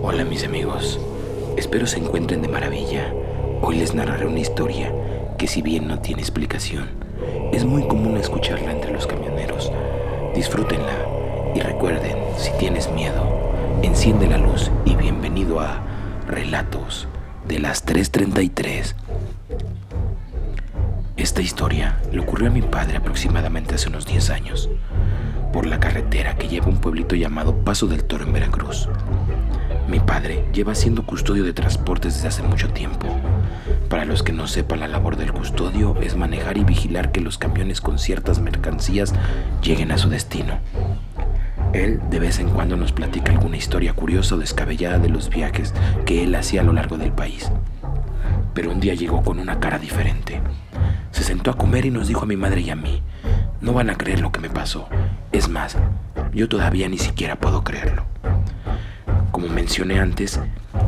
Hola mis amigos, espero se encuentren de maravilla. Hoy les narraré una historia que si bien no tiene explicación, es muy común escucharla entre los camioneros. Disfrútenla y recuerden, si tienes miedo, enciende la luz y bienvenido a Relatos de las 333. Esta historia le ocurrió a mi padre aproximadamente hace unos 10 años, por la carretera que lleva un pueblito llamado Paso del Toro en Veracruz. Mi padre lleva siendo custodio de transportes desde hace mucho tiempo. Para los que no sepan, la labor del custodio es manejar y vigilar que los camiones con ciertas mercancías lleguen a su destino. Él de vez en cuando nos platica alguna historia curiosa o descabellada de los viajes que él hacía a lo largo del país. Pero un día llegó con una cara diferente. Se sentó a comer y nos dijo a mi madre y a mí, no van a creer lo que me pasó. Es más, yo todavía ni siquiera puedo creerlo. Como mencioné antes,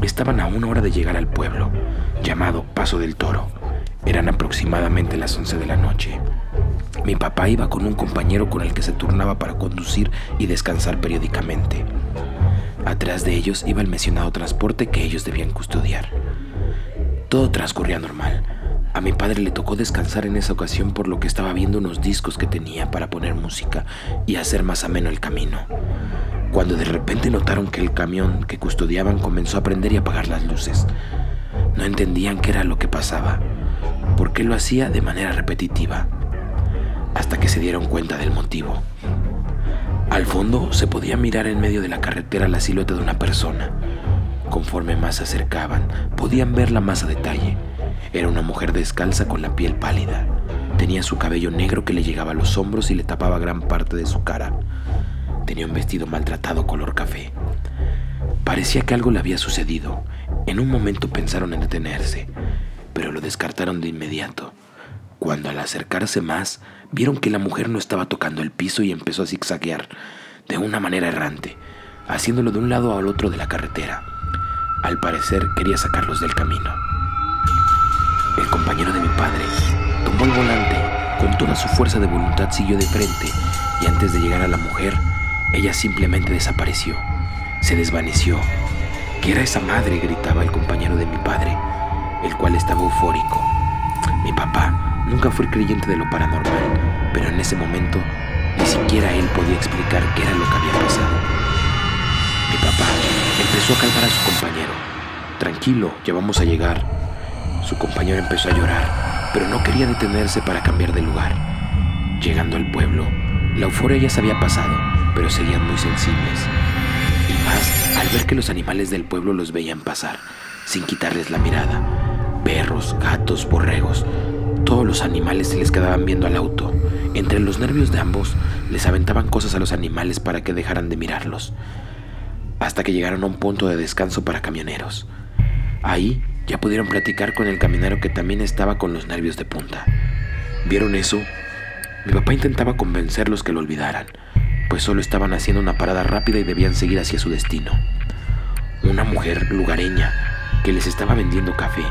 estaban a una hora de llegar al pueblo, llamado Paso del Toro. Eran aproximadamente las 11 de la noche. Mi papá iba con un compañero con el que se turnaba para conducir y descansar periódicamente. Atrás de ellos iba el mencionado transporte que ellos debían custodiar. Todo transcurría normal. A mi padre le tocó descansar en esa ocasión por lo que estaba viendo unos discos que tenía para poner música y hacer más ameno el camino cuando de repente notaron que el camión que custodiaban comenzó a prender y apagar las luces. No entendían qué era lo que pasaba, por qué lo hacía de manera repetitiva, hasta que se dieron cuenta del motivo. Al fondo se podía mirar en medio de la carretera la silueta de una persona. Conforme más se acercaban, podían verla más a detalle. Era una mujer descalza con la piel pálida. Tenía su cabello negro que le llegaba a los hombros y le tapaba gran parte de su cara. Tenía un vestido maltratado color café. Parecía que algo le había sucedido. En un momento pensaron en detenerse, pero lo descartaron de inmediato. Cuando al acercarse más, vieron que la mujer no estaba tocando el piso y empezó a zigzaguear de una manera errante, haciéndolo de un lado al otro de la carretera. Al parecer quería sacarlos del camino. El compañero de mi padre tomó el volante, con toda su fuerza de voluntad siguió de frente y antes de llegar a la mujer, ella simplemente desapareció, se desvaneció. ¿Qué era esa madre? gritaba el compañero de mi padre, el cual estaba eufórico. Mi papá nunca fue creyente de lo paranormal, pero en ese momento ni siquiera él podía explicar qué era lo que había pasado. Mi papá empezó a calmar a su compañero. Tranquilo, ya vamos a llegar. Su compañero empezó a llorar, pero no quería detenerse para cambiar de lugar. Llegando al pueblo, la euforia ya se había pasado pero seguían muy sensibles. Y más al ver que los animales del pueblo los veían pasar, sin quitarles la mirada. Perros, gatos, borregos, todos los animales se les quedaban viendo al auto. Entre los nervios de ambos, les aventaban cosas a los animales para que dejaran de mirarlos. Hasta que llegaron a un punto de descanso para camioneros. Ahí ya pudieron platicar con el camionero que también estaba con los nervios de punta. ¿Vieron eso? Mi papá intentaba convencerlos que lo olvidaran, pues solo estaban haciendo una parada rápida y debían seguir hacia su destino. Una mujer lugareña que les estaba vendiendo café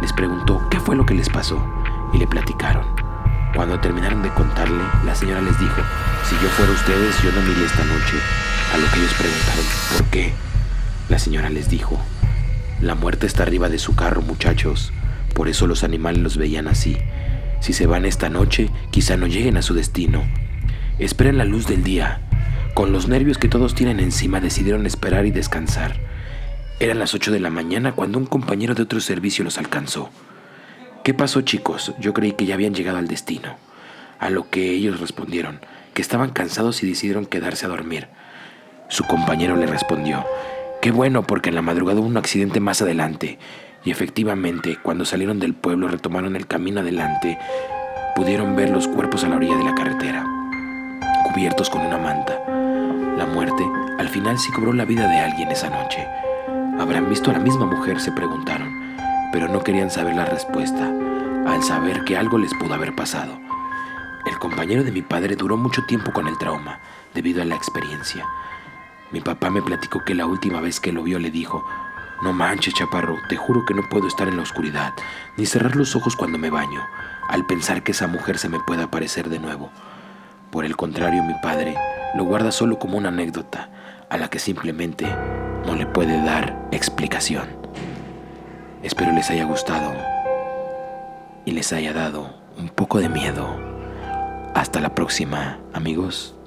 les preguntó qué fue lo que les pasó y le platicaron. Cuando terminaron de contarle, la señora les dijo, si yo fuera ustedes, yo no me iría esta noche. A lo que ellos preguntaron, ¿por qué? La señora les dijo, la muerte está arriba de su carro, muchachos. Por eso los animales los veían así. Si se van esta noche, quizá no lleguen a su destino. Esperen la luz del día. Con los nervios que todos tienen encima decidieron esperar y descansar. Eran las 8 de la mañana cuando un compañero de otro servicio los alcanzó. ¿Qué pasó chicos? Yo creí que ya habían llegado al destino. A lo que ellos respondieron, que estaban cansados y decidieron quedarse a dormir. Su compañero le respondió, qué bueno porque en la madrugada hubo un accidente más adelante. Y efectivamente, cuando salieron del pueblo retomaron el camino adelante, pudieron ver los cuerpos a la orilla de la carretera, cubiertos con una manta. La muerte al final sí cobró la vida de alguien esa noche. ¿Habrán visto a la misma mujer? se preguntaron, pero no querían saber la respuesta, al saber que algo les pudo haber pasado. El compañero de mi padre duró mucho tiempo con el trauma, debido a la experiencia. Mi papá me platicó que la última vez que lo vio le dijo, no manches, chaparro, te juro que no puedo estar en la oscuridad, ni cerrar los ojos cuando me baño, al pensar que esa mujer se me pueda aparecer de nuevo. Por el contrario, mi padre lo guarda solo como una anécdota a la que simplemente no le puede dar explicación. Espero les haya gustado y les haya dado un poco de miedo. Hasta la próxima, amigos.